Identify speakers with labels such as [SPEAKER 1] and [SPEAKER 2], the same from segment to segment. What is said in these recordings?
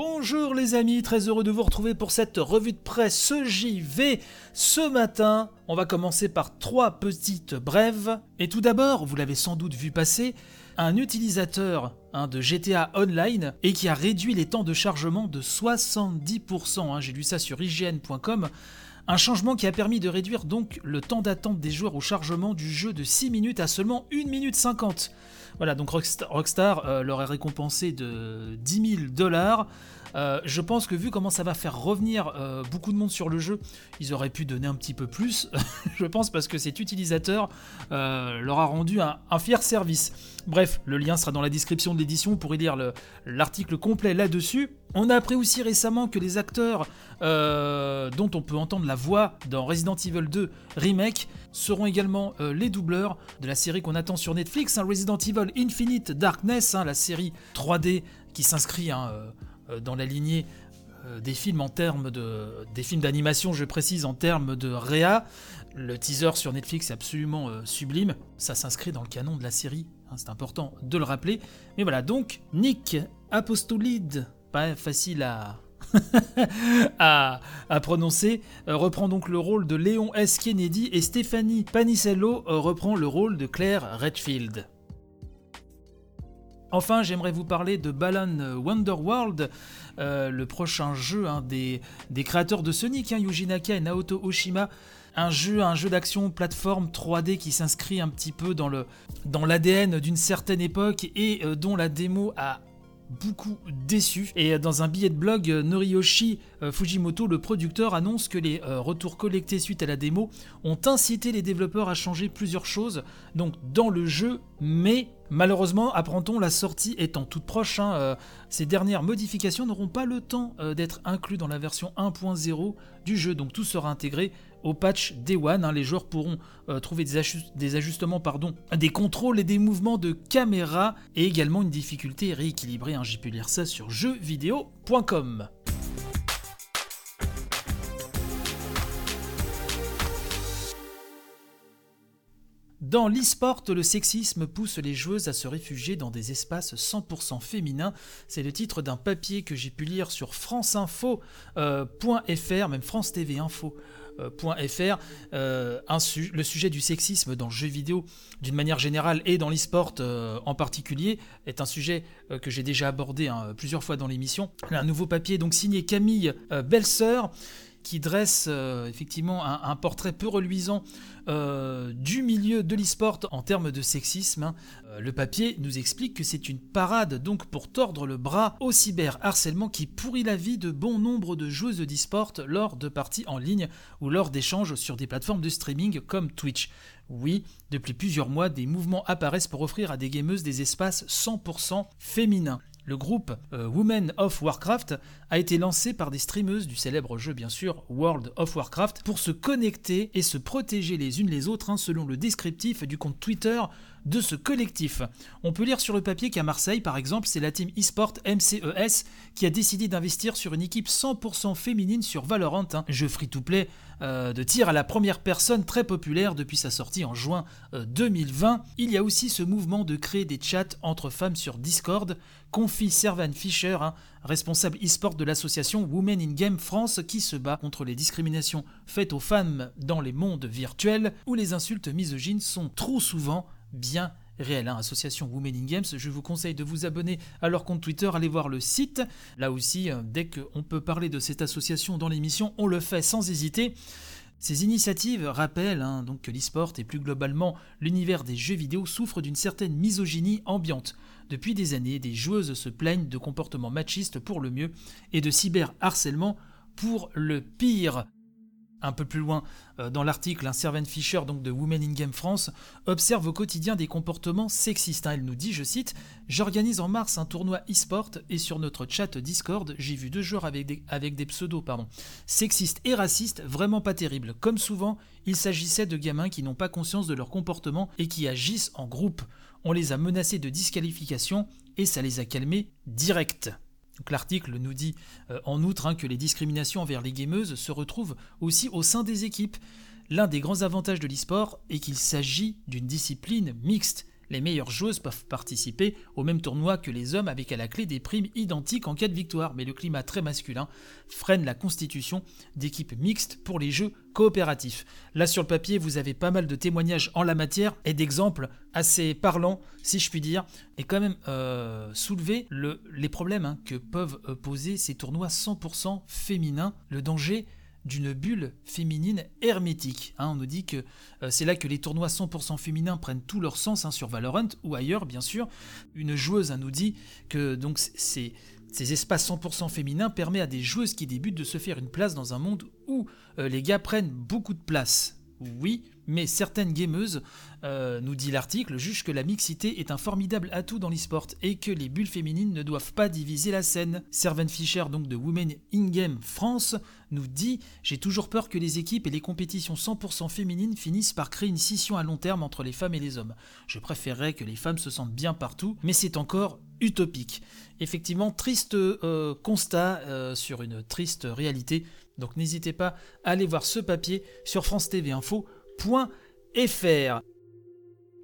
[SPEAKER 1] Bonjour les amis, très heureux de vous retrouver pour cette revue de presse JV. Ce matin, on va commencer par trois petites brèves. Et tout d'abord, vous l'avez sans doute vu passer, un utilisateur de GTA Online et qui a réduit les temps de chargement de 70%. Hein. J'ai lu ça sur IGN.com. Un changement qui a permis de réduire donc le temps d'attente des joueurs au chargement du jeu de 6 minutes à seulement 1 minute 50. Voilà, donc Rockstar, euh, leur a récompensé de 10 000 dollars. Euh, je pense que vu comment ça va faire revenir euh, beaucoup de monde sur le jeu, ils auraient pu donner un petit peu plus, je pense, parce que cet utilisateur leur a rendu un, fier service. Bref, le lien sera dans la description de l'édition pour y lire l'article complet là-dessus. On a appris aussi récemment que les acteurs dont on peut entendre la voix dans Resident Evil 2 Remake seront également les doubleurs de la série qu'on attend sur Netflix, hein, Resident Evil Infinite Darkness, hein, la série 3D qui s'inscrit hein, euh, euh, dans la lignée euh, des films en termes de des films d'animation, je précise en termes de réa. Le teaser sur Netflix est absolument sublime. Ça s'inscrit dans le canon de la série. Hein, c'est important de le rappeler. Mais voilà, donc Nick Apostolide, pas facile à à, à, prononcer, reprend donc le rôle de Léon S. Kennedy et Stéphanie Panicello reprend le rôle de Claire Redfield. Enfin, j'aimerais vous parler de Balan Wonderworld, euh, le prochain jeu hein, des, créateurs de Sonic, hein, Yuji Naka et Naoto Oshima. Un jeu, d'action plateforme 3D qui s'inscrit un petit peu dans l'ADN d'une certaine époque et euh, dont la démo a beaucoup déçu. Et dans un billet de blog, Noriyoshi euh, Fujimoto, le producteur, annonce que les euh, retours collectés suite à la démo ont incité les développeurs à changer plusieurs choses donc dans le jeu, mais malheureusement, apprend-on, la sortie étant toute proche, hein, euh, ces dernières modifications n'auront pas le temps d'être inclus dans la version 1.0 du jeu, donc tout sera intégré au patch Day One. Hein, les joueurs pourront euh, trouver des, ajustements, pardon, des contrôles et des mouvements de caméra et également une difficulté rééquilibrée. Hein, J'ai pu lire ça sur jeuxvideo.com. Dans l'e-sport, le sexisme pousse les joueuses à se réfugier dans des espaces 100% féminins. C'est le titre d'un papier que j'ai pu lire sur franceinfo.fr, euh, même France TV Info. .fr, euh, le sujet du sexisme dans le jeu vidéo d'une manière générale et dans l'e-sport euh, en particulier est un sujet euh, que j'ai déjà abordé hein, plusieurs fois dans l'émission. Un nouveau papier donc signé Camille Belseur qui dresse euh, effectivement un, portrait peu reluisant euh, du milieu de l'e-sport en termes de sexisme. Hein. Euh, le papier nous explique que c'est une parade donc pour tordre le bras au cyberharcèlement qui pourrit la vie de bon nombre de joueuses d'e-sport lors de parties en ligne ou lors d'échanges sur des plateformes de streaming comme Twitch. Oui, depuis plusieurs mois, des mouvements apparaissent pour offrir à des gameuses des espaces 100% féminins. Le groupe euh, Women of Warcraft a été lancé par des streameuses du célèbre jeu bien sûr World of Warcraft pour se connecter et se protéger les unes les autres hein, selon le descriptif du compte Twitter de ce collectif. On peut lire sur le papier qu'à Marseille, par exemple, c'est la team eSport MCES qui a décidé d'investir sur une équipe 100% féminine sur Valorant, un hein. jeu free-to-play euh, de tir à la première personne très populaire depuis sa sortie en juin 2020. Euh, Il y a aussi ce mouvement de créer des chats entre femmes sur Discord, confie Servan Fischer, hein, responsable e-sport de l'association Women in Game France qui se bat contre les discriminations faites aux femmes dans les mondes virtuels où les insultes misogynes sont trop souvent bien réel, hein, association Women in Games. Je vous conseille de vous abonner à leur compte Twitter, allez voir le site. Là aussi, euh, dès qu'on peut parler de cette association dans l'émission, on le fait sans hésiter. Ces initiatives rappellent hein, donc que l'e-sport et plus globalement l'univers des jeux vidéo souffrent d'une certaine misogynie ambiante. Depuis des années, des joueuses se plaignent de comportements machistes pour le mieux et de cyberharcèlement pour le pire. Un peu plus loin euh, dans l'article, un Servan Fisher donc de Women in Game France observe au quotidien des comportements sexistes. Hein. Elle nous dit, je cite, J'organise en mars un tournoi e-sport et sur notre chat Discord, j'ai vu deux joueurs avec des, pseudos sexistes et racistes, vraiment pas terribles. Comme souvent, il s'agissait de gamins qui n'ont pas conscience de leur comportement et qui agissent en groupe. On les a menacés de disqualification et ça les a calmés direct l'article nous dit euh, en outre hein, que les discriminations envers les gameuses se retrouvent aussi au sein des équipes. L'un des grands avantages de l'e-sport est qu'il s'agit d'une discipline mixte. Les meilleures joueuses peuvent participer au même tournoi que les hommes avec à la clé des primes identiques en cas de victoire, mais le climat très masculin freine la constitution d'équipes mixtes pour les jeux coopératifs. Là sur le papier, vous avez pas mal de témoignages en la matière et d'exemples assez parlants, si je puis dire, et quand même euh, soulever les problèmes hein, que peuvent euh, poser ces tournois 100% féminins, le danger d'une bulle féminine hermétique. Hein. on nous dit que euh, c'est là que les tournois 100% féminins prennent tout leur sens hein, sur Valorant ou ailleurs, bien sûr. Une joueuse nous dit que donc ces, ces espaces 100% féminins permettent à des joueuses qui débutent de se faire une place dans un monde où euh, les gars prennent beaucoup de place. Oui, mais certaines gameuses, euh, nous dit l'article, jugent que la mixité est un formidable atout dans l'e-sport et que les bulles féminines ne doivent pas diviser la scène. Servan Fischer, donc de Women in Game France, nous dit J'ai toujours peur que les équipes et les compétitions 100% féminines finissent par créer une scission à long terme entre les femmes et les hommes. Je préférerais que les femmes se sentent bien partout, mais c'est encore utopique. Effectivement, triste euh, constat euh, sur une triste réalité. Donc n'hésitez pas à aller voir ce papier sur France TV Info.fr.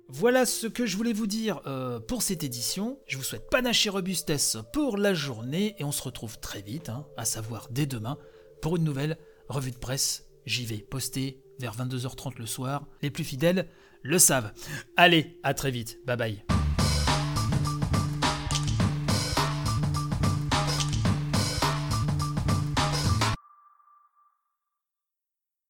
[SPEAKER 1] Voilà ce que je voulais vous dire euh, pour cette édition. Je vous souhaite panache et robustesse pour la journée et on se retrouve très vite, hein, à savoir dès demain, pour une nouvelle revue de presse. J'y vais poster vers 22h30 le soir. Les plus fidèles le savent. Allez, à très vite. Bye bye.